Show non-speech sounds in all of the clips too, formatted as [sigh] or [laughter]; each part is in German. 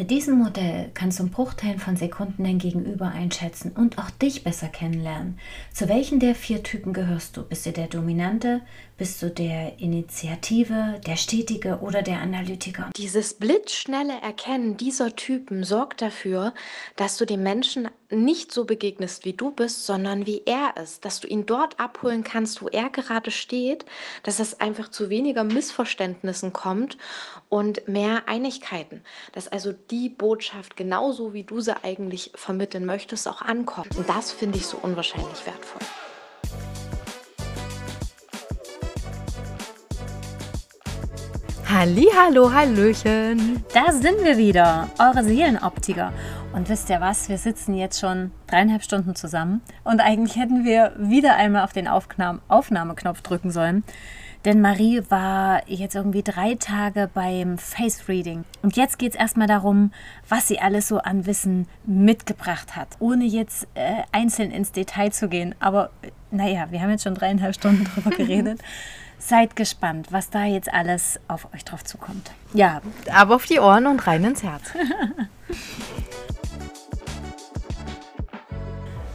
Mit diesem Modell kannst du in Bruchteilen von Sekunden dein Gegenüber einschätzen und auch dich besser kennenlernen. Zu welchen der vier Typen gehörst du? Bist du der Dominante? Bist du der Initiative, der Stetige oder der Analytiker? Dieses blitzschnelle Erkennen dieser Typen sorgt dafür, dass du dem Menschen nicht so begegnest, wie du bist, sondern wie er ist. Dass du ihn dort abholen kannst, wo er gerade steht, dass es einfach zu weniger Missverständnissen kommt und mehr Einigkeiten. Dass also die Botschaft genauso, wie du sie eigentlich vermitteln möchtest, auch ankommt. Und das finde ich so unwahrscheinlich wertvoll. Hallo, Hallöchen. Da sind wir wieder, eure Seelenoptiker. Und wisst ihr was, wir sitzen jetzt schon dreieinhalb Stunden zusammen und eigentlich hätten wir wieder einmal auf den Aufnahme Aufnahmeknopf drücken sollen. Denn Marie war jetzt irgendwie drei Tage beim Face Reading. Und jetzt geht es erstmal darum, was sie alles so an Wissen mitgebracht hat. Ohne jetzt äh, einzeln ins Detail zu gehen. Aber naja, wir haben jetzt schon dreieinhalb Stunden [laughs] drüber geredet. Seid gespannt, was da jetzt alles auf euch drauf zukommt. Ja, aber auf die Ohren und rein ins Herz. [laughs]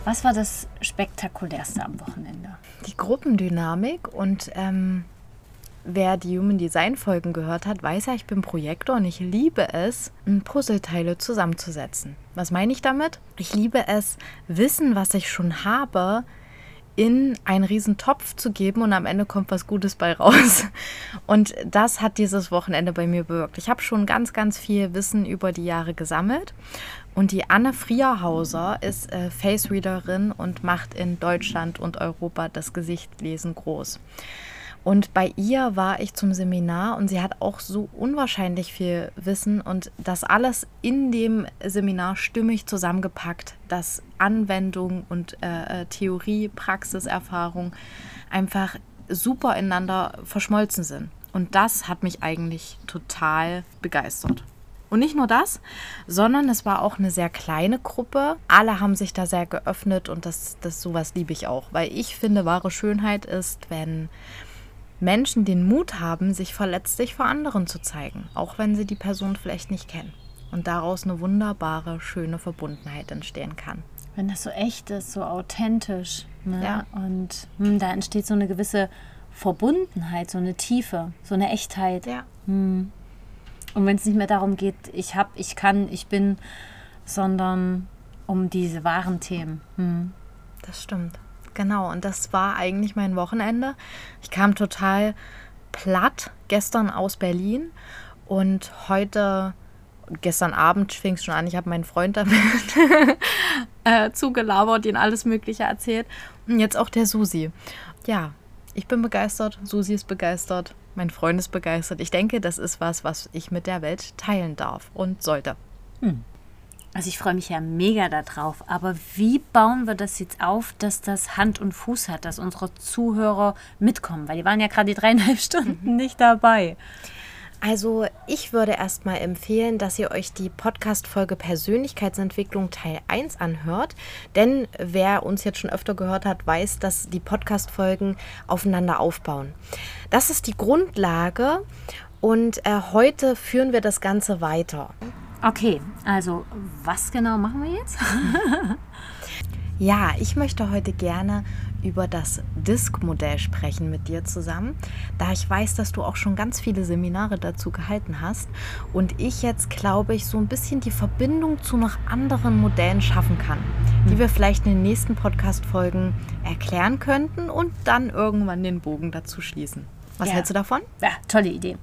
was war das spektakulärste am Wochenende? Die Gruppendynamik und ähm, wer die Human Design Folgen gehört hat, weiß ja, ich bin Projektor und ich liebe es, Puzzleteile zusammenzusetzen. Was meine ich damit? Ich liebe es, Wissen, was ich schon habe, in einen riesen Topf zu geben und am Ende kommt was Gutes bei raus. [laughs] Und das hat dieses Wochenende bei mir bewirkt. Ich habe schon ganz, ganz viel Wissen über die Jahre gesammelt. Und die Anne Frierhauser ist äh, Face Readerin und macht in Deutschland und Europa das Gesichtlesen groß. Und bei ihr war ich zum Seminar und sie hat auch so unwahrscheinlich viel Wissen und das alles in dem Seminar stimmig zusammengepackt, dass Anwendung und äh, äh Theorie, Praxiserfahrung einfach super ineinander verschmolzen sind. Und das hat mich eigentlich total begeistert. Und nicht nur das, sondern es war auch eine sehr kleine Gruppe. Alle haben sich da sehr geöffnet und das, das sowas liebe ich auch, weil ich finde, wahre Schönheit ist, wenn Menschen den Mut haben, sich verletzlich vor anderen zu zeigen, auch wenn sie die Person vielleicht nicht kennen. Und daraus eine wunderbare, schöne Verbundenheit entstehen kann. Wenn das so echt ist, so authentisch. Ne? Ja. Und hm, da entsteht so eine gewisse Verbundenheit, so eine Tiefe, so eine Echtheit. Ja. Hm. Und wenn es nicht mehr darum geht, ich hab, ich kann, ich bin, sondern um diese wahren Themen. Hm. Das stimmt. Genau, und das war eigentlich mein Wochenende. Ich kam total platt gestern aus Berlin und heute, gestern Abend fing es schon an, ich habe meinen Freund damit [laughs] äh, zugelabert, ihn alles Mögliche erzählt. Und jetzt auch der Susi. Ja, ich bin begeistert, Susi ist begeistert, mein Freund ist begeistert. Ich denke, das ist was, was ich mit der Welt teilen darf und sollte. Hm. Also ich freue mich ja mega darauf. Aber wie bauen wir das jetzt auf, dass das Hand und Fuß hat, dass unsere Zuhörer mitkommen? Weil die waren ja gerade die dreieinhalb [laughs] Stunden mhm. nicht dabei. Also ich würde erstmal empfehlen, dass ihr euch die Podcast-Folge Persönlichkeitsentwicklung Teil 1 anhört. Denn wer uns jetzt schon öfter gehört hat, weiß, dass die Podcast-Folgen aufeinander aufbauen. Das ist die Grundlage und äh, heute führen wir das Ganze weiter. Okay, also was genau machen wir jetzt? [laughs] ja, ich möchte heute gerne über das Disk-Modell sprechen mit dir zusammen, da ich weiß, dass du auch schon ganz viele Seminare dazu gehalten hast und ich jetzt, glaube ich, so ein bisschen die Verbindung zu noch anderen Modellen schaffen kann, die hm. wir vielleicht in den nächsten Podcast-Folgen erklären könnten und dann irgendwann den Bogen dazu schließen. Was ja. hältst du davon? Ja, tolle Idee.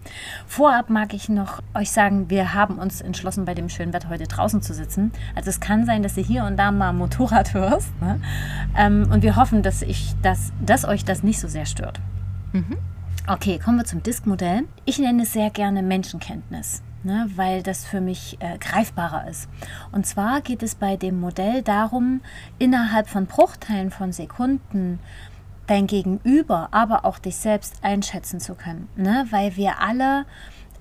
Vorab mag ich noch euch sagen, wir haben uns entschlossen, bei dem schönen Wetter heute draußen zu sitzen. Also es kann sein, dass ihr hier und da mal Motorrad [laughs] hörst. Ne? Ähm, und wir hoffen, dass, ich das, dass euch das nicht so sehr stört. Mhm. Okay, kommen wir zum Disk-Modell. Ich nenne es sehr gerne Menschenkenntnis. Ne, weil das für mich äh, greifbarer ist. Und zwar geht es bei dem Modell darum, innerhalb von Bruchteilen von Sekunden dein Gegenüber, aber auch dich selbst einschätzen zu können. Ne? Weil wir alle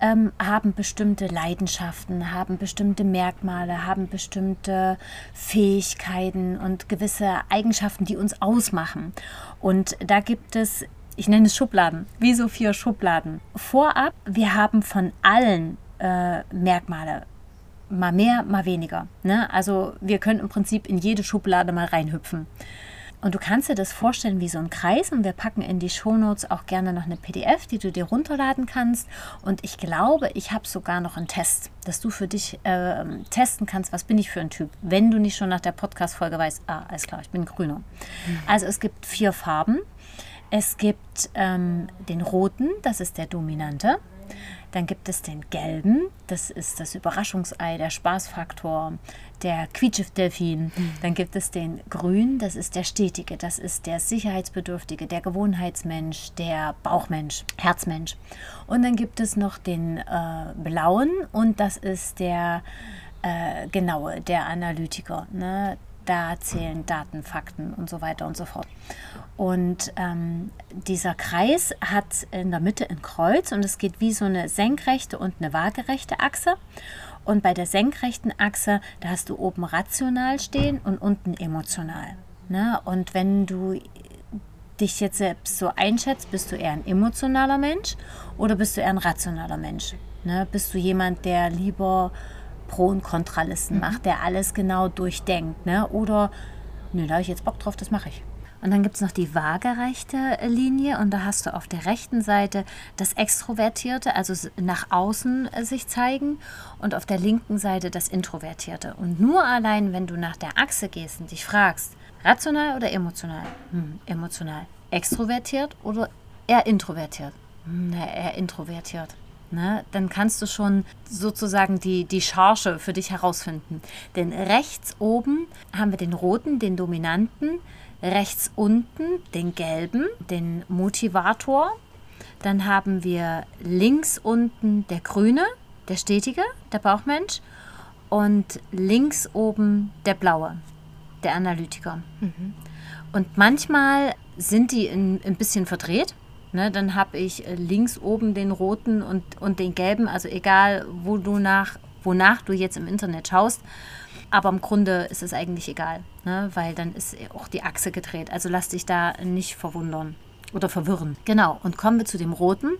ähm, haben bestimmte Leidenschaften, haben bestimmte Merkmale, haben bestimmte Fähigkeiten und gewisse Eigenschaften, die uns ausmachen. Und da gibt es, ich nenne es Schubladen, wie so vier Schubladen. Vorab, wir haben von allen äh, Merkmale mal mehr, mal weniger. Ne? Also wir können im Prinzip in jede Schublade mal reinhüpfen. Und du kannst dir das vorstellen wie so ein Kreis und wir packen in die Shownotes auch gerne noch eine PDF, die du dir runterladen kannst. Und ich glaube, ich habe sogar noch einen Test, dass du für dich äh, testen kannst, was bin ich für ein Typ, wenn du nicht schon nach der Podcast-Folge weißt, ah, alles klar, ich bin grüner. Mhm. Also es gibt vier Farben. Es gibt ähm, den roten, das ist der dominante. Dann gibt es den gelben, das ist das Überraschungsei, der Spaßfaktor, der Quietschedelfin. Mhm. Dann gibt es den grünen, das ist der stetige, das ist der sicherheitsbedürftige, der Gewohnheitsmensch, der Bauchmensch, Herzmensch. Und dann gibt es noch den äh, blauen und das ist der äh, genaue, der Analytiker. Ne? Da zählen Daten, Fakten und so weiter und so fort. Und ähm, dieser Kreis hat in der Mitte ein Kreuz und es geht wie so eine senkrechte und eine waagerechte Achse. Und bei der senkrechten Achse, da hast du oben rational stehen und unten emotional. Ne? Und wenn du dich jetzt selbst so einschätzt, bist du eher ein emotionaler Mensch oder bist du eher ein rationaler Mensch? Ne? Bist du jemand, der lieber Pro- und Kontralisten mhm. macht, der alles genau durchdenkt? Ne? Oder, nö, da habe ich jetzt Bock drauf, das mache ich. Und dann gibt es noch die waagerechte Linie und da hast du auf der rechten Seite das Extrovertierte, also nach außen äh, sich zeigen und auf der linken Seite das Introvertierte. Und nur allein, wenn du nach der Achse gehst und dich fragst, rational oder emotional? Hm, emotional. Extrovertiert oder eher introvertiert? Hm, eher introvertiert. Ne, dann kannst du schon sozusagen die, die Charge für dich herausfinden. Denn rechts oben haben wir den roten, den dominanten, rechts unten den gelben, den Motivator. Dann haben wir links unten der grüne, der stetige, der Bauchmensch. Und links oben der blaue, der Analytiker. Mhm. Und manchmal sind die ein, ein bisschen verdreht. Ne, dann habe ich links oben den roten und, und den gelben, also egal, wo du nach, wonach du jetzt im Internet schaust. Aber im Grunde ist es eigentlich egal, ne? weil dann ist auch die Achse gedreht. Also lass dich da nicht verwundern oder verwirren. Genau, und kommen wir zu dem Roten.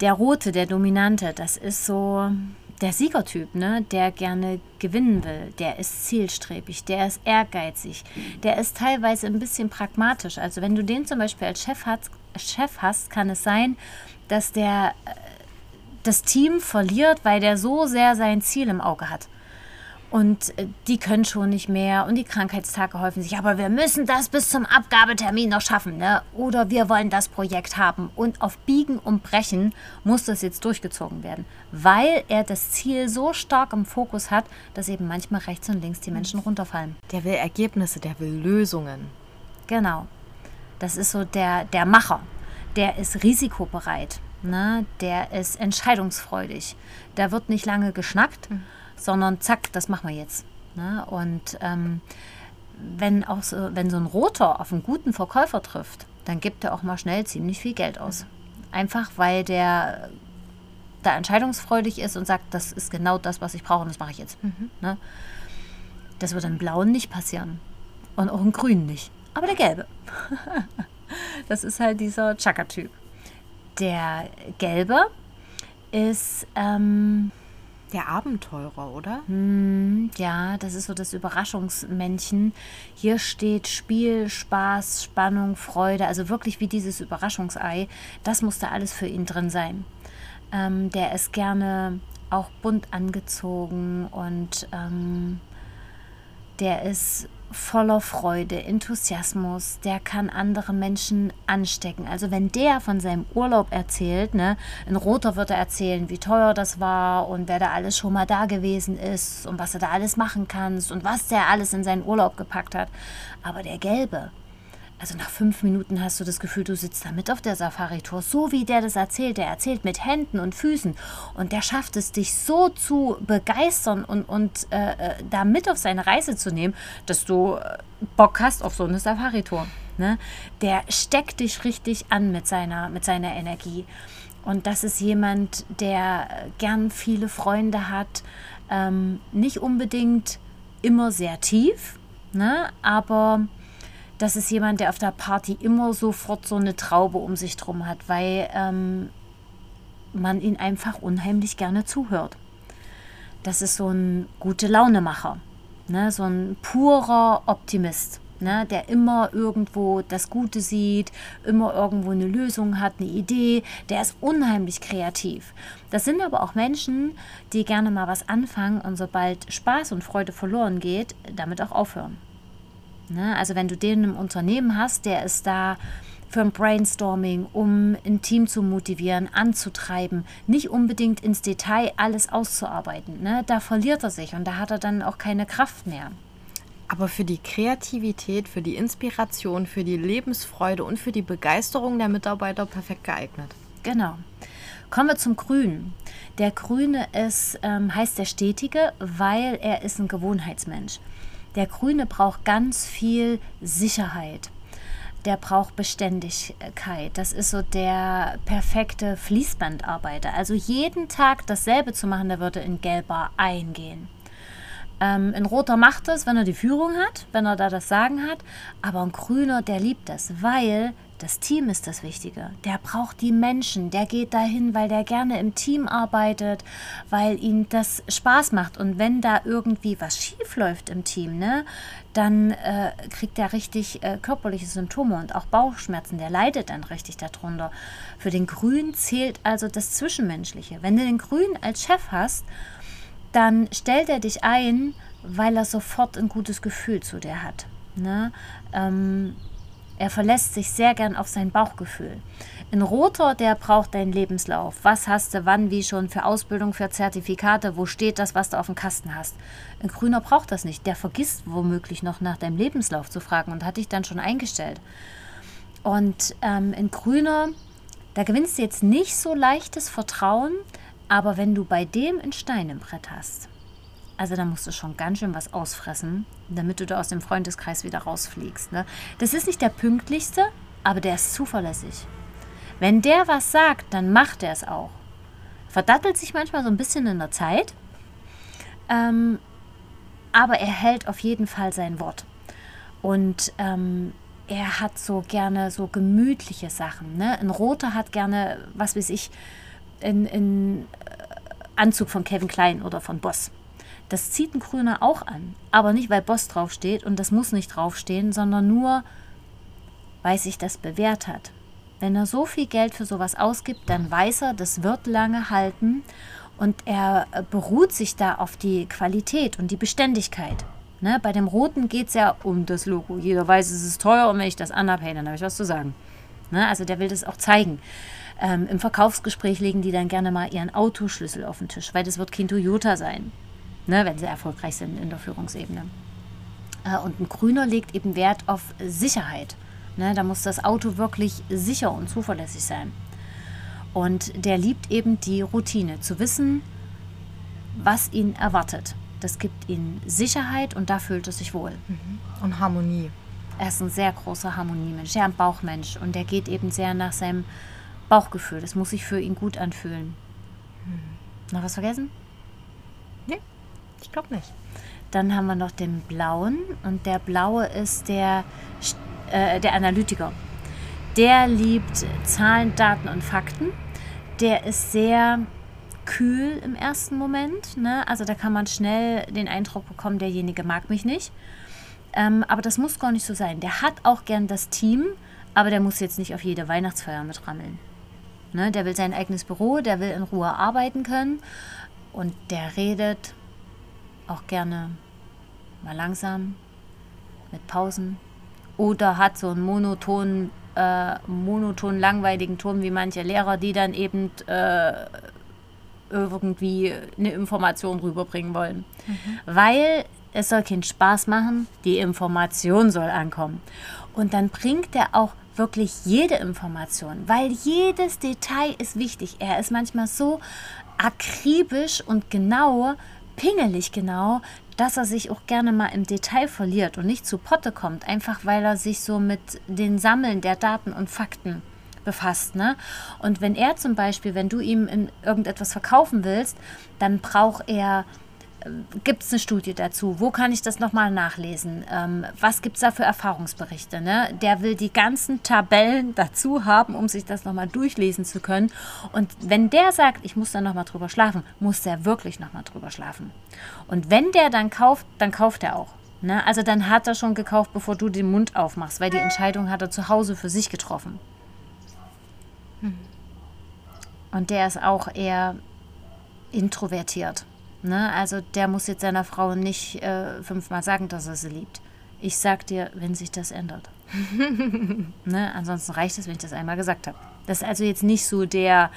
Der Rote, der Dominante, das ist so der Siegertyp, ne? der gerne gewinnen will. Der ist zielstrebig, der ist ehrgeizig, der ist teilweise ein bisschen pragmatisch. Also wenn du den zum Beispiel als Chef hast, Chef hast kann es sein, dass der äh, das Team verliert, weil der so sehr sein Ziel im Auge hat. Und äh, die können schon nicht mehr und die Krankheitstage häufen sich. Aber wir müssen das bis zum Abgabetermin noch schaffen. Ne? Oder wir wollen das Projekt haben. Und auf Biegen und Brechen muss das jetzt durchgezogen werden. Weil er das Ziel so stark im Fokus hat, dass eben manchmal rechts und links die Menschen runterfallen. Der will Ergebnisse, der will Lösungen. Genau. Das ist so der, der Macher. Der ist risikobereit. Ne? Der ist entscheidungsfreudig. Da wird nicht lange geschnackt. Mhm sondern zack, das machen wir jetzt. Ne? Und ähm, wenn, auch so, wenn so ein Roter auf einen guten Verkäufer trifft, dann gibt er auch mal schnell ziemlich viel Geld aus. Einfach weil der da entscheidungsfreudig ist und sagt, das ist genau das, was ich brauche und das mache ich jetzt. Mhm. Ne? Das wird im Blauen nicht passieren. Und auch im Grünen nicht. Aber der Gelbe. [laughs] das ist halt dieser Chaka-Typ. Der Gelbe ist ähm, der Abenteurer, oder? Hm, ja, das ist so das Überraschungsmännchen. Hier steht Spiel, Spaß, Spannung, Freude, also wirklich wie dieses Überraschungsei. Das muss da alles für ihn drin sein. Ähm, der ist gerne auch bunt angezogen und ähm, der ist voller Freude, Enthusiasmus, der kann andere Menschen anstecken. Also wenn der von seinem Urlaub erzählt, ne, ein Roter wird er erzählen, wie teuer das war und wer da alles schon mal da gewesen ist und was er da alles machen kannst und was der alles in seinen Urlaub gepackt hat. Aber der Gelbe, also nach fünf Minuten hast du das Gefühl, du sitzt da mit auf der Safari-Tour. So wie der das erzählt. Der erzählt mit Händen und Füßen. Und der schafft es, dich so zu begeistern und, und äh, äh da mit auf seine Reise zu nehmen, dass du äh, Bock hast auf so eine Safari-Tour. Ne? Der steckt dich richtig an mit seiner, mit seiner Energie. Und das ist jemand, der gern viele Freunde hat. Ähm, nicht unbedingt immer sehr tief, ne? aber das ist jemand, der auf der Party immer sofort so eine Traube um sich drum hat, weil ähm, man ihn einfach unheimlich gerne zuhört. das ist so ein gute Launemacher, ne? so ein purer Optimist. Ne, der immer irgendwo das Gute sieht, immer irgendwo eine Lösung hat, eine Idee, der ist unheimlich kreativ. Das sind aber auch Menschen, die gerne mal was anfangen und sobald Spaß und Freude verloren geht, damit auch aufhören. Ne, also wenn du den im Unternehmen hast, der ist da für ein Brainstorming, um ein Team zu motivieren, anzutreiben, nicht unbedingt ins Detail alles auszuarbeiten. Ne? Da verliert er sich und da hat er dann auch keine Kraft mehr. Aber für die Kreativität, für die Inspiration, für die Lebensfreude und für die Begeisterung der Mitarbeiter perfekt geeignet. Genau. Kommen wir zum Grünen. Der Grüne ist, ähm, heißt der Stetige, weil er ist ein Gewohnheitsmensch. Der Grüne braucht ganz viel Sicherheit der braucht Beständigkeit. Das ist so der perfekte Fließbandarbeiter. Also jeden Tag dasselbe zu machen, der würde in Gelber eingehen. Ähm, ein Roter macht das, wenn er die Führung hat, wenn er da das Sagen hat. Aber ein Grüner, der liebt das, weil das Team ist das Wichtige. Der braucht die Menschen. Der geht dahin, weil der gerne im Team arbeitet, weil ihm das Spaß macht. Und wenn da irgendwie was schief läuft im Team, ne, dann äh, kriegt er richtig äh, körperliche Symptome und auch Bauchschmerzen. Der leidet dann richtig darunter. Für den Grün zählt also das Zwischenmenschliche. Wenn du den Grün als Chef hast, dann stellt er dich ein, weil er sofort ein gutes Gefühl zu dir hat. Ne? Ähm, er verlässt sich sehr gern auf sein Bauchgefühl. Ein Roter, der braucht deinen Lebenslauf. Was hast du wann, wie schon für Ausbildung, für Zertifikate? Wo steht das, was du auf dem Kasten hast? Ein Grüner braucht das nicht. Der vergisst womöglich noch nach deinem Lebenslauf zu fragen und hat dich dann schon eingestellt. Und ähm, ein Grüner, da gewinnst du jetzt nicht so leichtes Vertrauen, aber wenn du bei dem ein Stein im Brett hast, also da musst du schon ganz schön was ausfressen, damit du da aus dem Freundeskreis wieder rausfliegst. Ne? Das ist nicht der pünktlichste, aber der ist zuverlässig. Wenn der was sagt, dann macht er es auch. Verdattelt sich manchmal so ein bisschen in der Zeit, ähm, aber er hält auf jeden Fall sein Wort. Und ähm, er hat so gerne so gemütliche Sachen. Ne? Ein Roter hat gerne, was weiß ich, einen Anzug von Kevin Klein oder von Boss. Das zieht ein Grüner auch an. Aber nicht, weil Boss draufsteht und das muss nicht draufstehen, sondern nur, weil sich das bewährt hat. Wenn er so viel Geld für sowas ausgibt, dann weiß er, das wird lange halten und er beruht sich da auf die Qualität und die Beständigkeit. Ne? Bei dem Roten geht es ja um das Logo. Jeder weiß, es ist teuer und wenn ich das anhabe, hey, dann habe ich was zu sagen. Ne? Also der will das auch zeigen. Ähm, Im Verkaufsgespräch legen die dann gerne mal ihren Autoschlüssel auf den Tisch, weil das wird kein Toyota sein ne, wenn sie erfolgreich sind in der Führungsebene. Äh, und ein Grüner legt eben Wert auf Sicherheit. Ne, da muss das Auto wirklich sicher und zuverlässig sein. Und der liebt eben die Routine, zu wissen, was ihn erwartet. Das gibt ihm Sicherheit und da fühlt er sich wohl. Mhm. Und Harmonie. Er ist ein sehr großer Harmoniemensch, ja, ein Bauchmensch. Und er geht eben sehr nach seinem Bauchgefühl. Das muss sich für ihn gut anfühlen. Mhm. Noch was vergessen? Ich glaube nicht. Dann haben wir noch den blauen und der blaue ist der, äh, der Analytiker. Der liebt Zahlen, Daten und Fakten. Der ist sehr kühl im ersten Moment. Ne? Also da kann man schnell den Eindruck bekommen, derjenige mag mich nicht. Ähm, aber das muss gar nicht so sein. Der hat auch gern das Team, aber der muss jetzt nicht auf jede Weihnachtsfeier mitrammeln. Ne? Der will sein eigenes Büro, der will in Ruhe arbeiten können und der redet auch gerne mal langsam mit Pausen oder hat so einen monotonen, äh, monoton langweiligen Ton wie manche Lehrer, die dann eben äh, irgendwie eine Information rüberbringen wollen. Mhm. Weil es soll keinen Spaß machen, die Information soll ankommen. Und dann bringt er auch wirklich jede Information, weil jedes Detail ist wichtig. Er ist manchmal so akribisch und genau, pingelig genau, dass er sich auch gerne mal im Detail verliert und nicht zu Potte kommt, einfach weil er sich so mit den Sammeln der Daten und Fakten befasst. Ne? Und wenn er zum Beispiel, wenn du ihm irgendetwas verkaufen willst, dann braucht er gibt es eine Studie dazu? Wo kann ich das nochmal nachlesen? Ähm, was gibt es da für Erfahrungsberichte? Ne? Der will die ganzen Tabellen dazu haben, um sich das nochmal durchlesen zu können. Und wenn der sagt, ich muss da nochmal drüber schlafen, muss der wirklich nochmal drüber schlafen. Und wenn der dann kauft, dann kauft er auch. Ne? Also dann hat er schon gekauft, bevor du den Mund aufmachst, weil die Entscheidung hat er zu Hause für sich getroffen. Hm. Und der ist auch eher introvertiert. Ne? Also der muss jetzt seiner Frau nicht äh, fünfmal sagen, dass er sie liebt. Ich sag dir, wenn sich das ändert. [laughs] ne? Ansonsten reicht es, wenn ich das einmal gesagt habe. Das ist also jetzt nicht so der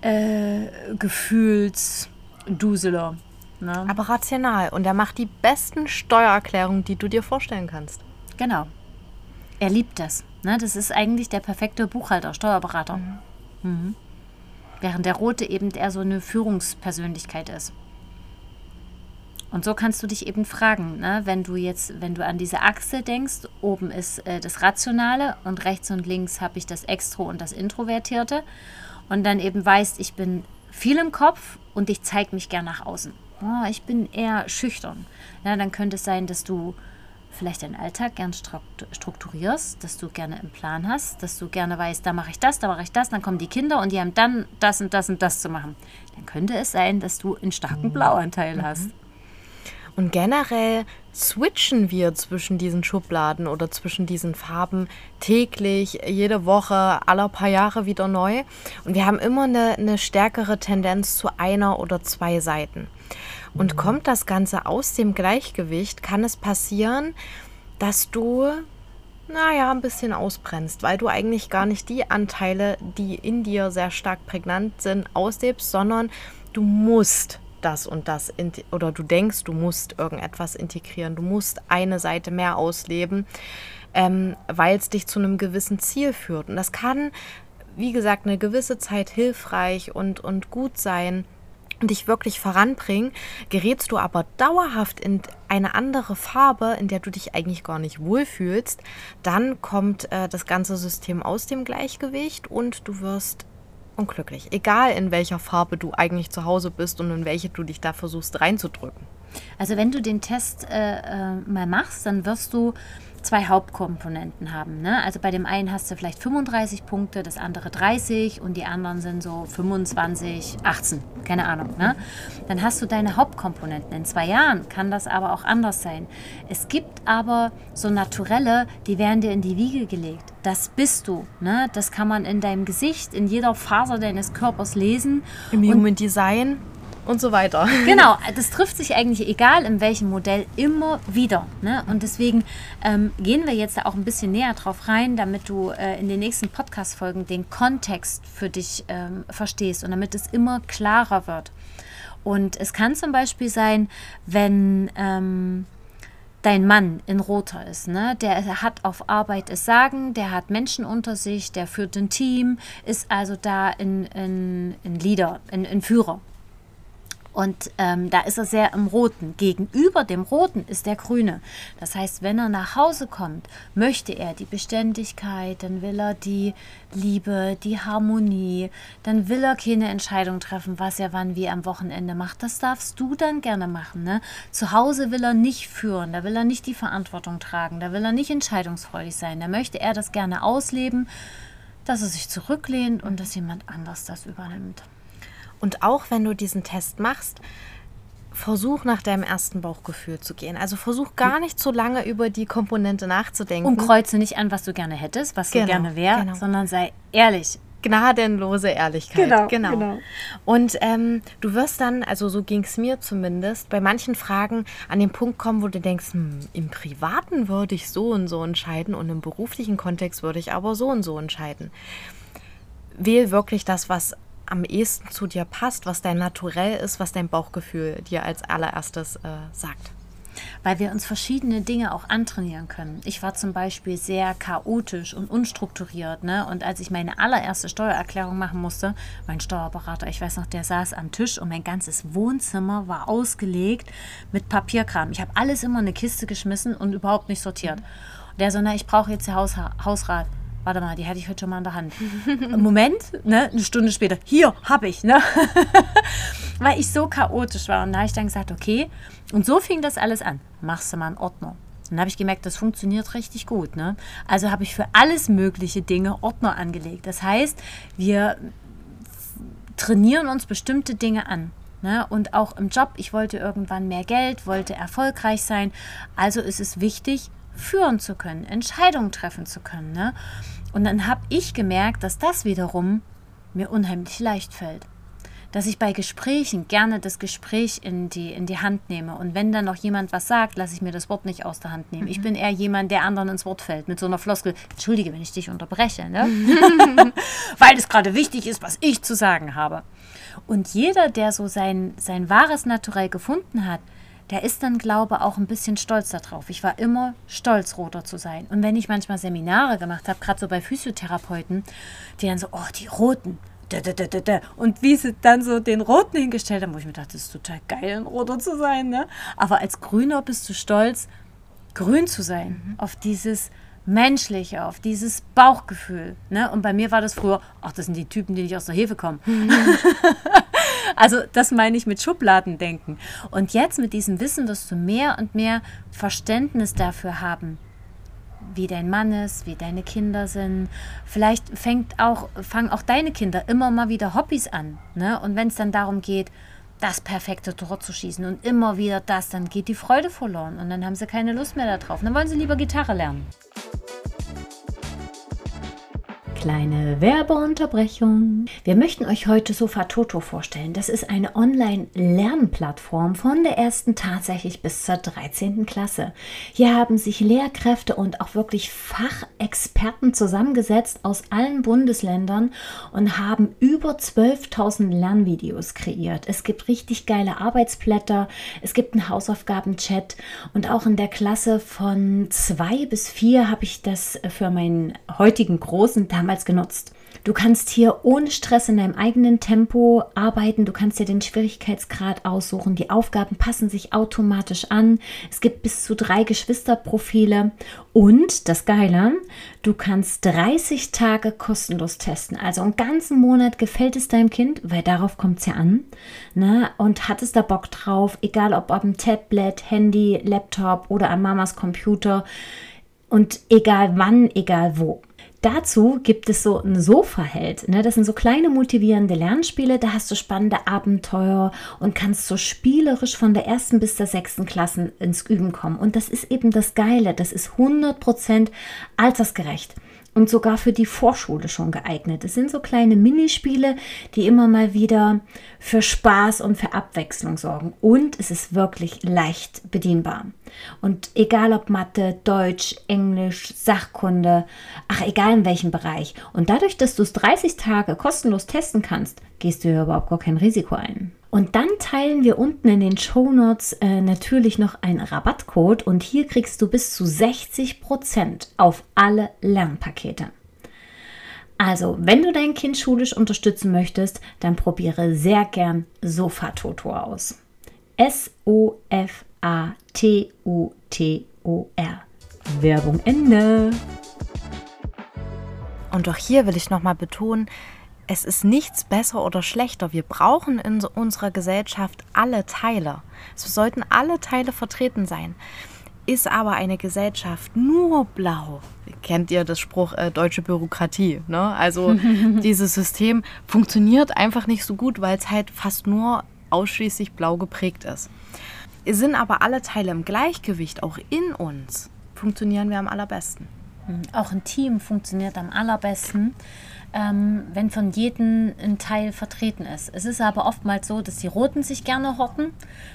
äh, Gefühlsduseler. Ne? Aber rational. Und er macht die besten Steuererklärungen, die du dir vorstellen kannst. Genau. Er liebt das. Ne? Das ist eigentlich der perfekte Buchhalter, Steuerberater. Mhm. Mhm. Während der Rote eben eher so eine Führungspersönlichkeit ist. Und so kannst du dich eben fragen, ne? wenn du jetzt, wenn du an diese Achse denkst, oben ist äh, das Rationale und rechts und links habe ich das Extro und das Introvertierte und dann eben weißt, ich bin viel im Kopf und ich zeige mich gern nach außen. Oh, ich bin eher schüchtern. Ja, dann könnte es sein, dass du vielleicht deinen Alltag gern strukturierst, dass du gerne einen Plan hast, dass du gerne weißt, da mache ich das, da mache ich das, dann kommen die Kinder und die haben dann das und das und das zu machen. Dann könnte es sein, dass du einen starken Blauanteil mhm. hast. Und generell switchen wir zwischen diesen Schubladen oder zwischen diesen Farben täglich, jede Woche, alle paar Jahre wieder neu. Und wir haben immer eine, eine stärkere Tendenz zu einer oder zwei Seiten. Und kommt das Ganze aus dem Gleichgewicht, kann es passieren, dass du, naja, ein bisschen ausbrennst, weil du eigentlich gar nicht die Anteile, die in dir sehr stark prägnant sind, auslebst, sondern du musst das und das oder du denkst, du musst irgendetwas integrieren, du musst eine Seite mehr ausleben, ähm, weil es dich zu einem gewissen Ziel führt. Und das kann, wie gesagt, eine gewisse Zeit hilfreich und, und gut sein und dich wirklich voranbringen, gerätst du aber dauerhaft in eine andere Farbe, in der du dich eigentlich gar nicht wohlfühlst, dann kommt äh, das ganze System aus dem Gleichgewicht und du wirst unglücklich. Egal in welcher Farbe du eigentlich zu Hause bist und in welche du dich da versuchst reinzudrücken. Also wenn du den Test äh, äh, mal machst, dann wirst du zwei Hauptkomponenten haben. Ne? Also bei dem einen hast du vielleicht 35 Punkte, das andere 30 und die anderen sind so 25, 18, keine Ahnung. Ne? Dann hast du deine Hauptkomponenten. In zwei Jahren kann das aber auch anders sein. Es gibt aber so naturelle, die werden dir in die Wiege gelegt. Das bist du. Ne? Das kann man in deinem Gesicht, in jeder Faser deines Körpers lesen. Im Human Design und so weiter. [laughs] Genau, das trifft sich eigentlich egal in welchem Modell immer wieder. Ne? Und deswegen ähm, gehen wir jetzt da auch ein bisschen näher drauf rein, damit du äh, in den nächsten Podcast-Folgen den Kontext für dich ähm, verstehst und damit es immer klarer wird. Und es kann zum Beispiel sein, wenn ähm, dein Mann in Roter ist, ne? der hat auf Arbeit es sagen, der hat Menschen unter sich, der führt ein Team, ist also da in, in, in Leader, in, in Führer. Und ähm, da ist er sehr im Roten. Gegenüber dem Roten ist der Grüne. Das heißt, wenn er nach Hause kommt, möchte er die Beständigkeit, dann will er die Liebe, die Harmonie, dann will er keine Entscheidung treffen, was er wann wie am Wochenende macht. Das darfst du dann gerne machen. Ne? Zu Hause will er nicht führen, da will er nicht die Verantwortung tragen, da will er nicht entscheidungsfreudig sein. Da möchte er das gerne ausleben, dass er sich zurücklehnt und dass jemand anders das übernimmt. Und auch wenn du diesen Test machst, versuch nach deinem ersten Bauchgefühl zu gehen. Also versuch gar nicht so lange über die Komponente nachzudenken. Und kreuze nicht an, was du gerne hättest, was genau, du gerne wärst, genau. sondern sei ehrlich. Gnadenlose Ehrlichkeit. Genau. genau. genau. Und ähm, du wirst dann, also so ging es mir zumindest, bei manchen Fragen an den Punkt kommen, wo du denkst, hm, im Privaten würde ich so und so entscheiden und im beruflichen Kontext würde ich aber so und so entscheiden. Wähl wirklich das, was am ehesten zu dir passt, was dein Naturell ist, was dein Bauchgefühl dir als allererstes äh, sagt. Weil wir uns verschiedene Dinge auch antrainieren können. Ich war zum Beispiel sehr chaotisch und unstrukturiert. Ne? Und als ich meine allererste Steuererklärung machen musste, mein Steuerberater, ich weiß noch, der saß am Tisch und mein ganzes Wohnzimmer war ausgelegt mit Papierkram. Ich habe alles immer in eine Kiste geschmissen und überhaupt nicht sortiert. Und der so, na, ich brauche jetzt Haus Hausrat warte mal, die hatte ich heute schon mal in der Hand. Moment, ne, eine Stunde später, hier, habe ich, ne? [laughs] Weil ich so chaotisch war. Und da habe ich dann gesagt, okay, und so fing das alles an. Machst du mal einen Ordner. Dann habe ich gemerkt, das funktioniert richtig gut. Ne? Also habe ich für alles mögliche Dinge Ordner angelegt. Das heißt, wir trainieren uns bestimmte Dinge an. Ne? Und auch im Job, ich wollte irgendwann mehr Geld, wollte erfolgreich sein. Also ist es wichtig, führen zu können, Entscheidungen treffen zu können. Ne? Und dann habe ich gemerkt, dass das wiederum mir unheimlich leicht fällt. Dass ich bei Gesprächen gerne das Gespräch in die, in die Hand nehme. Und wenn dann noch jemand was sagt, lasse ich mir das Wort nicht aus der Hand nehmen. Mhm. Ich bin eher jemand, der anderen ins Wort fällt. Mit so einer Floskel, entschuldige, wenn ich dich unterbreche. Ne? [laughs] Weil es gerade wichtig ist, was ich zu sagen habe. Und jeder, der so sein, sein wahres Naturell gefunden hat, der ist dann, glaube ich, auch ein bisschen stolz darauf. Ich war immer stolz, Roter zu sein. Und wenn ich manchmal Seminare gemacht habe, gerade so bei Physiotherapeuten, die dann so, oh, die Roten. Und wie sie dann so den Roten hingestellt haben, wo ich mir dachte, das ist total geil, ein Roter zu sein. Ne? Aber als Grüner bist du stolz, grün zu sein. Mhm. Auf dieses Menschliche, auf dieses Bauchgefühl. Ne? Und bei mir war das früher, ach, das sind die Typen, die nicht aus der Hefe kommen. Mhm. [laughs] [laughs] also das meine ich mit Schubladendenken. Und jetzt mit diesem Wissen wirst du mehr und mehr Verständnis dafür haben, wie dein Mann ist, wie deine Kinder sind. Vielleicht fängt auch, fangen auch deine Kinder immer mal wieder Hobbys an. Ne? Und wenn es dann darum geht, das perfekte Tor zu schießen und immer wieder das, dann geht die Freude verloren und dann haben sie keine Lust mehr darauf. Dann wollen sie lieber Gitarre lernen. Kleine Werbeunterbrechung. Wir möchten euch heute Sofa Toto vorstellen. Das ist eine Online-Lernplattform von der ersten tatsächlich bis zur 13. Klasse. Hier haben sich Lehrkräfte und auch wirklich Fachexperten zusammengesetzt aus allen Bundesländern und haben über 12.000 Lernvideos kreiert. Es gibt richtig geile Arbeitsblätter, es gibt einen Hausaufgaben-Chat und auch in der Klasse von zwei bis vier habe ich das für meinen heutigen großen damals damals genutzt. Du kannst hier ohne Stress in deinem eigenen Tempo arbeiten. Du kannst dir den Schwierigkeitsgrad aussuchen. Die Aufgaben passen sich automatisch an. Es gibt bis zu drei Geschwisterprofile. Und das Geile, du kannst 30 Tage kostenlos testen. Also einen ganzen Monat gefällt es deinem Kind, weil darauf kommt es ja an. Ne? Und hat es da Bock drauf, egal ob auf dem Tablet, Handy, Laptop oder an Mamas Computer. Und egal wann, egal wo. Dazu gibt es so ein Sofa-Held. Ne? Das sind so kleine motivierende Lernspiele. Da hast du spannende Abenteuer und kannst so spielerisch von der ersten bis zur sechsten Klasse ins Üben kommen. Und das ist eben das Geile. Das ist 100% altersgerecht und sogar für die Vorschule schon geeignet. Es sind so kleine Minispiele, die immer mal wieder für Spaß und für Abwechslung sorgen. Und es ist wirklich leicht bedienbar. Und egal ob Mathe, Deutsch, Englisch, Sachkunde, ach egal in welchem Bereich. Und dadurch, dass du es 30 Tage kostenlos testen kannst, gehst du ja überhaupt gar kein Risiko ein. Und dann teilen wir unten in den Show Notes äh, natürlich noch einen Rabattcode und hier kriegst du bis zu 60% auf alle Lernpakete. Also, wenn du dein Kind schulisch unterstützen möchtest, dann probiere sehr gern Sofa Toto aus. S-O-F-A-T-U-T-O-R. Werbung Ende. Und auch hier will ich nochmal betonen, es ist nichts besser oder schlechter. Wir brauchen in unserer Gesellschaft alle Teile. Es sollten alle Teile vertreten sein. Ist aber eine Gesellschaft nur blau, kennt ihr das Spruch äh, deutsche Bürokratie? Ne? Also [laughs] dieses System funktioniert einfach nicht so gut, weil es halt fast nur ausschließlich blau geprägt ist. Sind aber alle Teile im Gleichgewicht, auch in uns, funktionieren wir am allerbesten. Auch ein Team funktioniert am allerbesten, ähm, wenn von jedem ein Teil vertreten ist. Es ist aber oftmals so, dass die Roten sich gerne horten,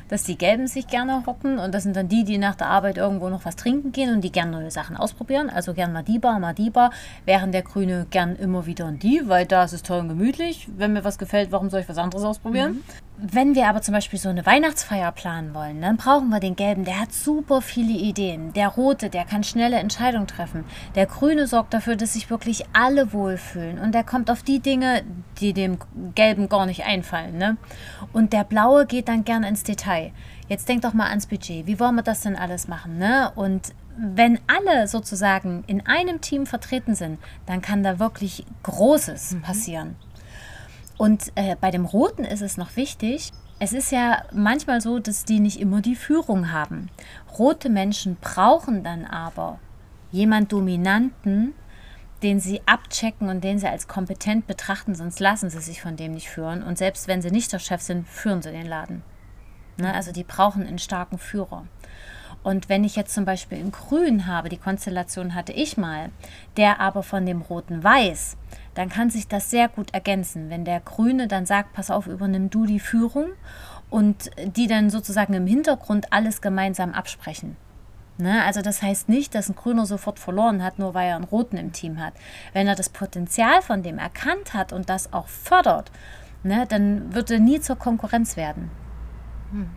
dass die Gelben sich gerne horten und das sind dann die, die nach der Arbeit irgendwo noch was trinken gehen und die gerne neue Sachen ausprobieren. Also gern mal die Bar, mal die Bar, während der Grüne gern immer wieder in die, weil da ist es toll und gemütlich. Wenn mir was gefällt, warum soll ich was anderes ausprobieren? Mhm. Wenn wir aber zum Beispiel so eine Weihnachtsfeier planen wollen, dann brauchen wir den Gelben. Der hat super viele Ideen. Der Rote, der kann schnelle Entscheidungen treffen. Der Grüne sorgt dafür, dass sich wirklich alle wohlfühlen. Und der kommt auf die Dinge, die dem Gelben gar nicht einfallen. Ne? Und der Blaue geht dann gern ins Detail. jetzt denk doch mal ans Budget. Wie wollen wir das denn alles machen? Ne? Und wenn alle sozusagen in einem Team vertreten sind, dann kann da wirklich Großes mhm. Und äh, bei dem Roten ist es noch wichtig, es ist ja manchmal so, dass die nicht immer die Führung haben. Rote Menschen brauchen dann aber jemand Dominanten, den sie abchecken und den sie als kompetent betrachten, sonst lassen sie sich von dem nicht führen. Und selbst wenn sie nicht der Chef sind, führen sie den Laden. Ne? Also die brauchen einen starken Führer. Und wenn ich jetzt zum Beispiel in Grün habe, die Konstellation hatte ich mal, der aber von dem Roten weiß, dann kann sich das sehr gut ergänzen. Wenn der Grüne dann sagt, pass auf, übernimm du die Führung und die dann sozusagen im Hintergrund alles gemeinsam absprechen. Ne? Also das heißt nicht, dass ein Grüner sofort verloren hat, nur weil er einen Roten im Team hat. Wenn er das Potenzial von dem erkannt hat und das auch fördert, ne, dann wird er nie zur Konkurrenz werden. Hm.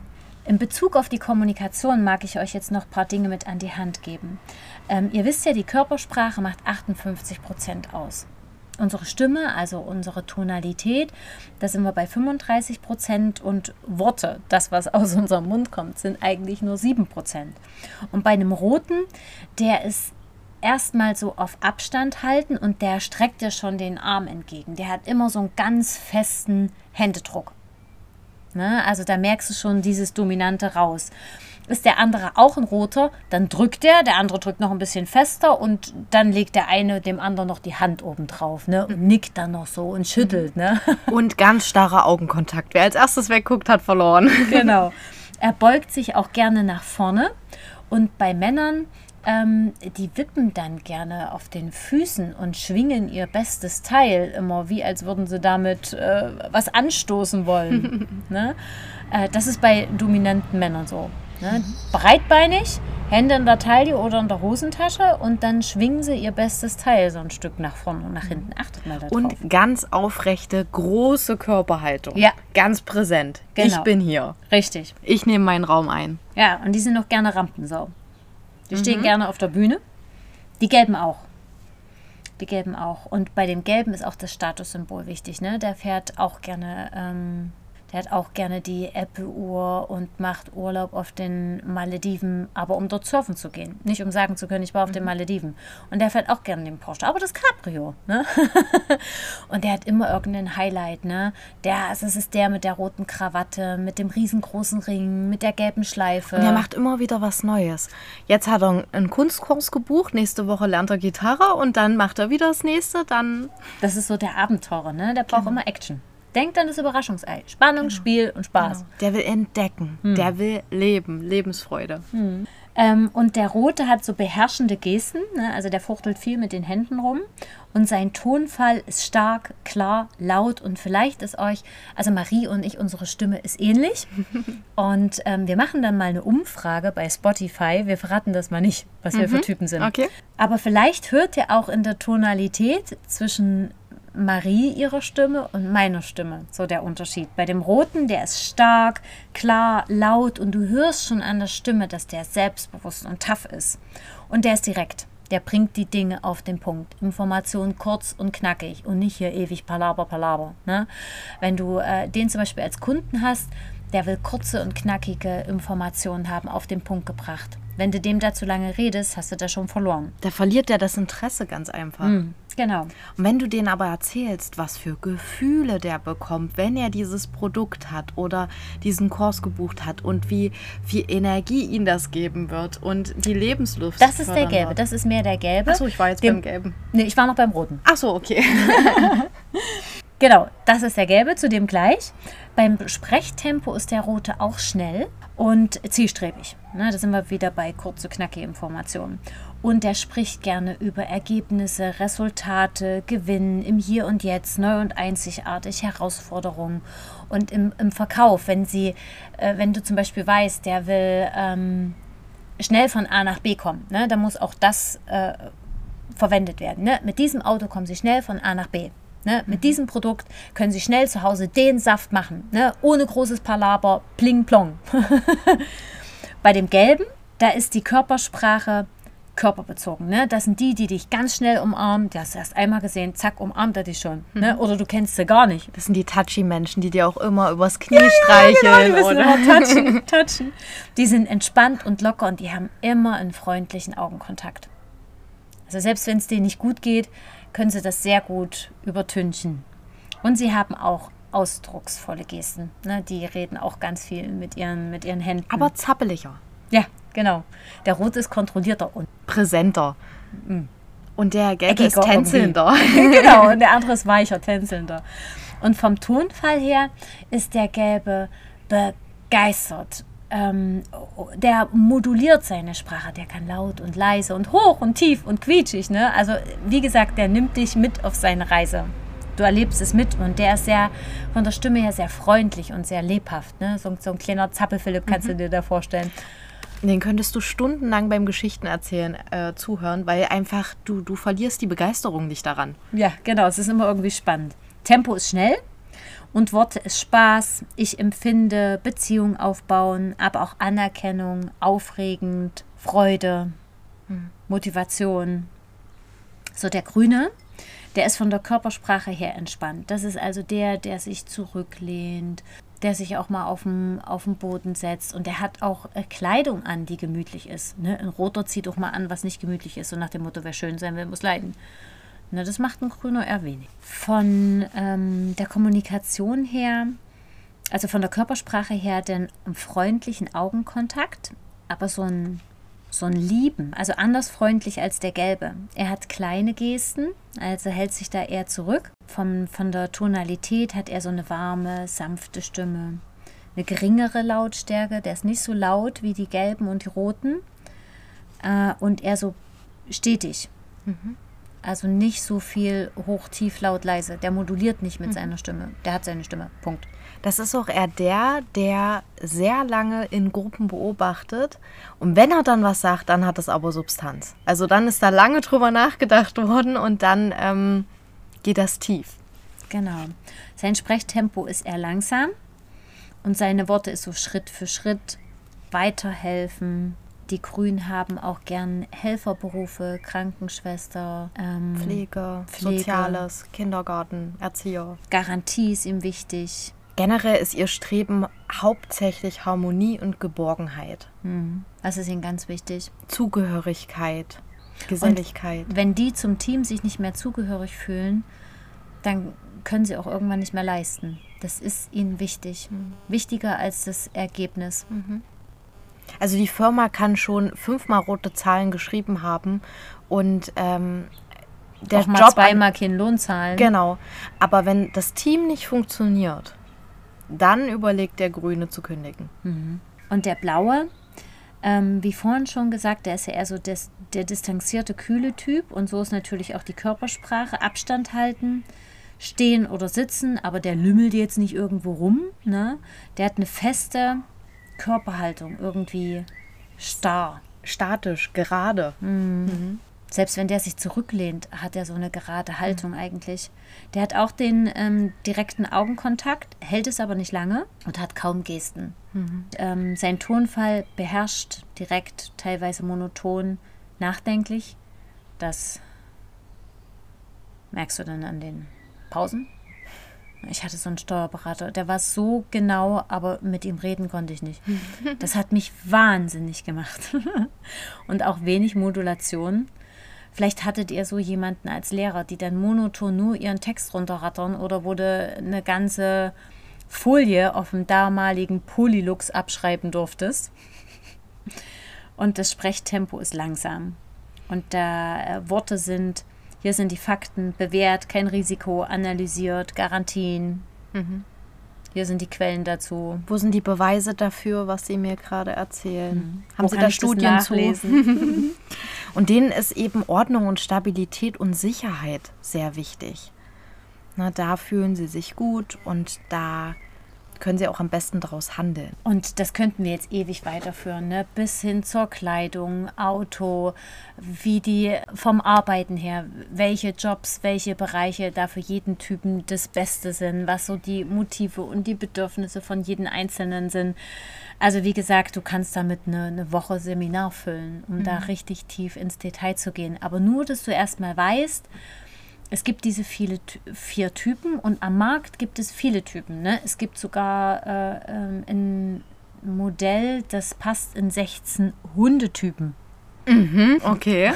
In Bezug auf die Kommunikation mag ich euch jetzt noch ein paar Dinge mit an die Hand geben. Ähm, ihr wisst ja, die Körpersprache macht 58 Prozent aus. Unsere Stimme, also unsere Tonalität, da sind wir bei 35 Prozent und Worte, das, was aus unserem Mund kommt, sind eigentlich nur 7 Prozent. Und bei einem Roten, der ist erstmal so auf Abstand halten und der streckt dir schon den Arm entgegen. Der hat immer so einen ganz festen Händedruck. Ne? Also da merkst du schon dieses Dominante raus. Ist der andere auch ein roter, dann drückt er, der andere drückt noch ein bisschen fester und dann legt der eine dem anderen noch die Hand oben drauf ne? und nickt dann noch so und schüttelt. Ne? [laughs] Und ganz starrer Augenkontakt. Wer als erstes wegguckt, hat verloren. [laughs] Genau. Er beugt sich auch gerne nach vorne und bei Männern ähm, die wippen dann gerne auf den Füßen und schwingen ihr bestes Teil immer, wie als würden sie damit äh, was anstoßen wollen. [laughs] ne? äh, das ist bei dominanten Männern so. Ne? Breitbeinig, Hände in der Taille oder in der Hosentasche und dann schwingen sie ihr bestes Teil so ein Stück nach vorne und nach hinten. Achtet mal darauf. Und ganz aufrechte, große Körperhaltung. Ja. Ganz präsent. Genau. Ich bin hier. Richtig. Ich nehme meinen Raum ein. Ja, und die sind auch gerne Rampensau. Die mhm. stehen gerne auf der Bühne. Die Gelben auch. Die Gelben auch. Und bei dem Gelben ist auch das Statussymbol wichtig. Ne? Der fährt auch gerne ähm, der hat auch gerne die Apple-Uhr und macht Urlaub auf den Malediven, aber um dort surfen zu gehen. Nicht um sagen zu können, ich war auf den mhm. Malediven. Und der fährt auch gerne den Porsche, aber das Cabrio. Ne? [laughs] und der hat immer irgendein Highlight. Ne? Der, also es ist der mit der roten Krawatte, mit dem riesengroßen Ring, mit der gelben Schleife. Und der macht immer wieder was Neues. Jetzt hat er einen Kunstkurs gebucht, nächste Woche lernt er Gitarre und dann macht er wieder das nächste, dann... Das ist so der Abenteurer, ne? Der braucht genau. immer Action. Denkt an das Überraschungsei. Spannung, genau. Spiel und Spaß. Genau. Der will entdecken. Hm. Der will leben. Lebensfreude. Hm. Ähm, und der Rote hat so beherrschende Gesten. Ne? Also der fuchtelt viel mit den Händen rum. Und sein Tonfall ist stark, klar, laut. Und vielleicht ist euch, also Marie und ich, unsere Stimme ist ähnlich. [laughs] und ähm, wir machen dann mal eine Umfrage bei Spotify. Wir verraten das mal nicht, was mhm. wir für mhm. Typen sind. Okay. Aber vielleicht hört ihr auch in der Tonalität zwischen Marie ihrer Stimme und meiner Stimme. So der Unterschied. Bei dem Roten, der ist stark, klar, laut und du hörst schon an der Stimme, dass der selbstbewusst und tough ist. Und der ist direkt. Der bringt die Dinge auf den Punkt. Informationen kurz und knackig und nicht hier ewig Palaber, Palaber. Ne? Wenn du äh, den zum Beispiel als Kunden hast, der will kurze und knackige Informationen haben, auf den Punkt gebracht. Wenn du dem da zu lange redest, hast du da schon verloren. Da verliert der das Interesse ganz einfach. Mm, genau. Und wenn du denen aber erzählst, was für Gefühle der bekommt, wenn er dieses Produkt hat oder diesen Kurs gebucht hat und wie viel Energie ihn das geben wird und die Lebensluft. Das ist der gelbe, wird. das ist mehr der gelbe. Achso, ich war jetzt Dem, beim gelben. Nee, ich war noch beim roten. Achso, okay. [laughs] genau, das ist der gelbe, zu dem gleich. Beim Sprechtempo ist der rote auch schnell und zielstrebig. Ne, da sind wir wieder bei kurze, knackige Informationen. Und er spricht gerne über Ergebnisse, Resultate, Gewinn im Hier und Jetzt, neu und einzigartig, Herausforderungen. Und im, im Verkauf, wenn sie, äh, wenn du zum Beispiel weißt, der will ähm, schnell von A nach B kommen, ne, dann muss auch das äh, verwendet werden. Ne? Mit diesem Auto kommen sie schnell von A nach B. Ne? Mit diesem Produkt können Sie schnell zu Hause den Saft machen, ne? ohne großes Palaber, pling plong. [laughs] Bei dem gelben, da ist die Körpersprache körperbezogen. Ne? Das sind die, die dich ganz schnell umarmen. Die hast du erst einmal gesehen, zack, umarmt er dich schon. Ne? Mhm. Oder du kennst sie gar nicht. Das sind die Touchy-Menschen, die dir auch immer übers Knie streicheln. Genau, die oder? immer touchen, touchen. Die sind entspannt und locker und die haben immer einen freundlichen Augenkontakt. Also selbst wenn es denen nicht gut geht, können sie das sehr gut übertünchen. Und sie haben auch ausdrucksvolle Gesten. Ne? Die reden auch ganz viel mit ihren, mit ihren Händen. Aber zappeliger, ja, genau. Der Rot ist kontrollierter und präsenter. Und der Gelbe ist tänzelnder. [laughs] [laughs] genau, und der andere ist weicher, tänzelnder. Und vom Tonfall her ist der Gelbe begeistert. Ähm, der moduliert seine Sprache. Der kann laut und leise und hoch und tief und quietschig. Ne? Also, wie gesagt, der nimmt dich mit auf seine Reise. Du erlebst es mit und der ist sehr, von der Stimme her sehr freundlich und sehr lebhaft. Ne? So, so ein kleiner Zappelphilipp kannst du dir da vorstellen. Den könntest du stundenlang beim Geschichtenerzählen äh, zuhören, weil einfach du, du verlierst die Begeisterung nicht daran. Ja, genau, es ist immer irgendwie spannend. Tempo ist schnell und Worte ist Spaß. Ich empfinde Beziehung aufbauen, aber auch Anerkennung, aufregend, Freude, Motivation. So der Grüne, der ist von der Körpersprache her entspannt. Das ist also der, der sich zurücklehnt, der sich auch mal auf den, auf den Boden setzt und der hat auch äh, Kleidung an, die gemütlich ist. Ne? Ein Roter zieht auch mal an, was nicht gemütlich ist, so nach dem Motto, wer schön sein will, muss leiden. Na, das macht ein Grüner eher wenig. Von ähm, der Kommunikation her, also von der Körpersprache her, den freundlichen Augenkontakt, aber so ein, so ein Lieben, also anders freundlich als der Gelbe. Er hat kleine Gesten, also hält sich da eher zurück. Vom, von der Tonalität hat er so eine warme, sanfte Stimme. Eine geringere Lautstärke, der ist nicht so laut wie die Gelben und die Roten. Äh, und eher so stetig. Also nicht so viel hoch, tief, laut, leise. Der moduliert nicht mit seiner Stimme. Der hat seine Stimme. Punkt. Das ist auch eher der, der sehr lange in Gruppen beobachtet. Und wenn er dann was sagt, dann hat es aber Substanz. Also dann ist da lange drüber nachgedacht worden und dann ähm, geht das tief. Genau. Sein Sprechtempo ist eher langsam und seine Worte ist so Schritt für Schritt weiterhelfen. Die Grünen haben auch gern Helferberufe, Krankenschwester, ähm, Pflege, Pflege. Soziales, Kindergarten, Erzieher. Garantie ist ihm wichtig. Generell ist ihr Streben hauptsächlich Harmonie und Geborgenheit. Hm. Das ist ihnen ganz wichtig. Zugehörigkeit, Geselligkeit. Wenn die zum Team sich nicht mehr zugehörig fühlen, dann können sie auch irgendwann nicht mehr leisten. Das ist ihnen wichtig. Wichtiger als das Ergebnis. Also die Firma kann schon fünfmal rote Zahlen geschrieben haben und ähm, der auch mal Job zweimal keinen Lohn zahlen. Genau. Aber wenn das Team nicht funktioniert, dann überlegt der Grüne zu kündigen. Und der Blaue, ähm, wie vorhin schon gesagt, der ist ja eher so des, der distanzierte, kühle Typ. Und so ist natürlich auch die Körpersprache. Abstand halten, stehen oder sitzen, aber der lümmelt jetzt nicht irgendwo rum. Ne? Der hat eine feste Körperhaltung, irgendwie starr. Statisch, gerade. Selbst wenn der sich zurücklehnt, hat er so eine gerade Haltung eigentlich. Der hat auch den ähm, direkten Augenkontakt, hält es aber nicht lange und hat kaum Gesten. Ähm, sein Tonfall beherrscht direkt, teilweise monoton, nachdenklich. Das merkst du dann an den Pausen. Ich hatte so einen Steuerberater, der war so genau, aber mit ihm reden konnte ich nicht. [laughs] Das hat mich wahnsinnig gemacht. [laughs] Und auch wenig Modulation. Vielleicht hattet ihr so jemanden als Lehrer, die dann monoton nur ihren Text runterrattern oder wurde eine ganze Folie auf dem damaligen Polylux abschreiben durftest. Und das Sprechtempo ist langsam. Und da äh, Worte sind, hier sind die Fakten bewährt, kein Risiko, analysiert, Garantien. Hier sind die Quellen dazu. Wo sind die Beweise dafür, was Sie mir gerade erzählen? Haben Wo Sie da Studien zu? [laughs] Und denen ist eben Ordnung und Stabilität und Sicherheit sehr wichtig. Na, da fühlen sie sich gut und da können sie auch am besten daraus handeln. Und das könnten wir jetzt ewig weiterführen, ne? bis hin zur Kleidung, Auto, wie die vom Arbeiten her, welche Jobs, welche Bereiche da für jeden Typen das Beste sind, was so die Motive und die Bedürfnisse von jedem Einzelnen sind. Also wie gesagt, du kannst damit eine, eine Woche Seminar füllen, um mhm. da richtig tief ins Detail zu gehen. Aber nur, dass du erstmal weißt, es gibt diese viele, vier Typen und am Markt gibt es viele Typen. Ne? Es gibt sogar äh, ähm, ein Modell, das passt in 16 Hundetypen. Mhm, okay.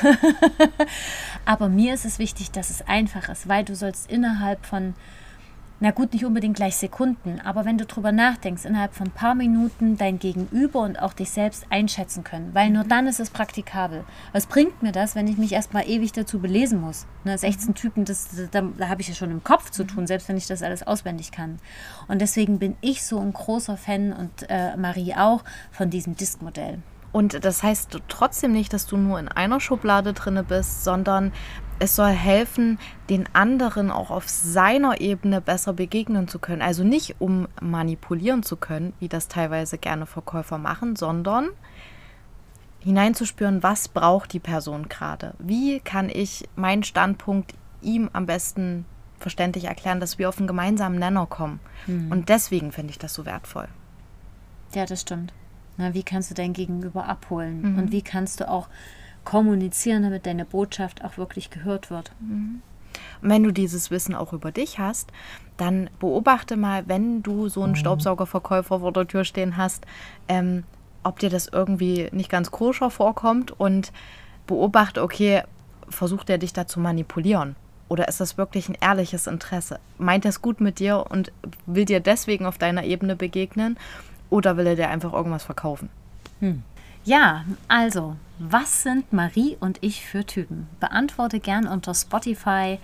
[laughs] Aber mir ist es wichtig, dass es einfach ist, weil du sollst innerhalb von na gut, nicht unbedingt gleich Sekunden, aber wenn du drüber nachdenkst, innerhalb von ein paar Minuten dein Gegenüber und auch dich selbst einschätzen können, weil nur dann ist es praktikabel. Was bringt mir das, wenn ich mich erstmal ewig dazu belesen muss? Ne, 16 mhm. Typen, das, da, da habe ich ja schon im Kopf zu tun, selbst wenn ich das alles auswendig kann. Und deswegen bin ich so ein großer Fan und äh, Marie auch von diesem Disk-Modell. Und das heißt trotzdem nicht, dass du nur in einer Schublade drinne bist, sondern es soll helfen, den anderen auch auf seiner Ebene besser begegnen zu können. Also nicht um manipulieren zu können, wie das teilweise gerne Verkäufer machen, sondern hineinzuspüren, was braucht die Person gerade. Wie kann ich meinen Standpunkt ihm am besten verständlich erklären, dass wir auf einen gemeinsamen Nenner kommen. Mhm. Und deswegen finde ich das so wertvoll. Ja, das stimmt. Na, wie kannst du dein Gegenüber abholen? Mhm. Und wie kannst du auch kommunizieren, damit deine Botschaft auch wirklich gehört wird? Mhm. Und wenn du dieses Wissen auch über dich hast, dann beobachte mal, wenn du so einen mhm. Staubsaugerverkäufer vor der Tür stehen hast, ähm, ob dir das irgendwie nicht ganz koscher vorkommt und beobachte, okay, versucht er dich da zu manipulieren? Oder ist das wirklich ein ehrliches Interesse? Meint er es gut mit dir und will dir deswegen auf deiner Ebene begegnen? Oder will er dir einfach irgendwas verkaufen? Hm. Ja, also, was sind Marie und ich für Typen? Beantworte gern unter Spotify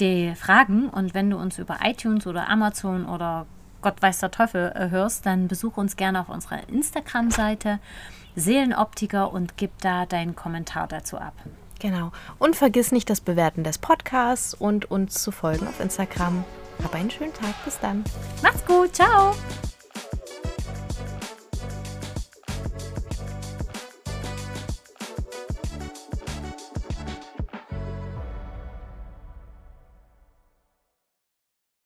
die Fragen und wenn du uns über iTunes oder Amazon oder Gott weiß der Teufel äh, hörst, dann besuch uns gerne auf unserer Instagram-Seite Seelenoptiker und gib da deinen Kommentar dazu ab. Genau. Und vergiss nicht das Bewerten des Podcasts und uns zu folgen auf Instagram. Hab einen schönen Tag. Bis dann. Macht's gut. Ciao.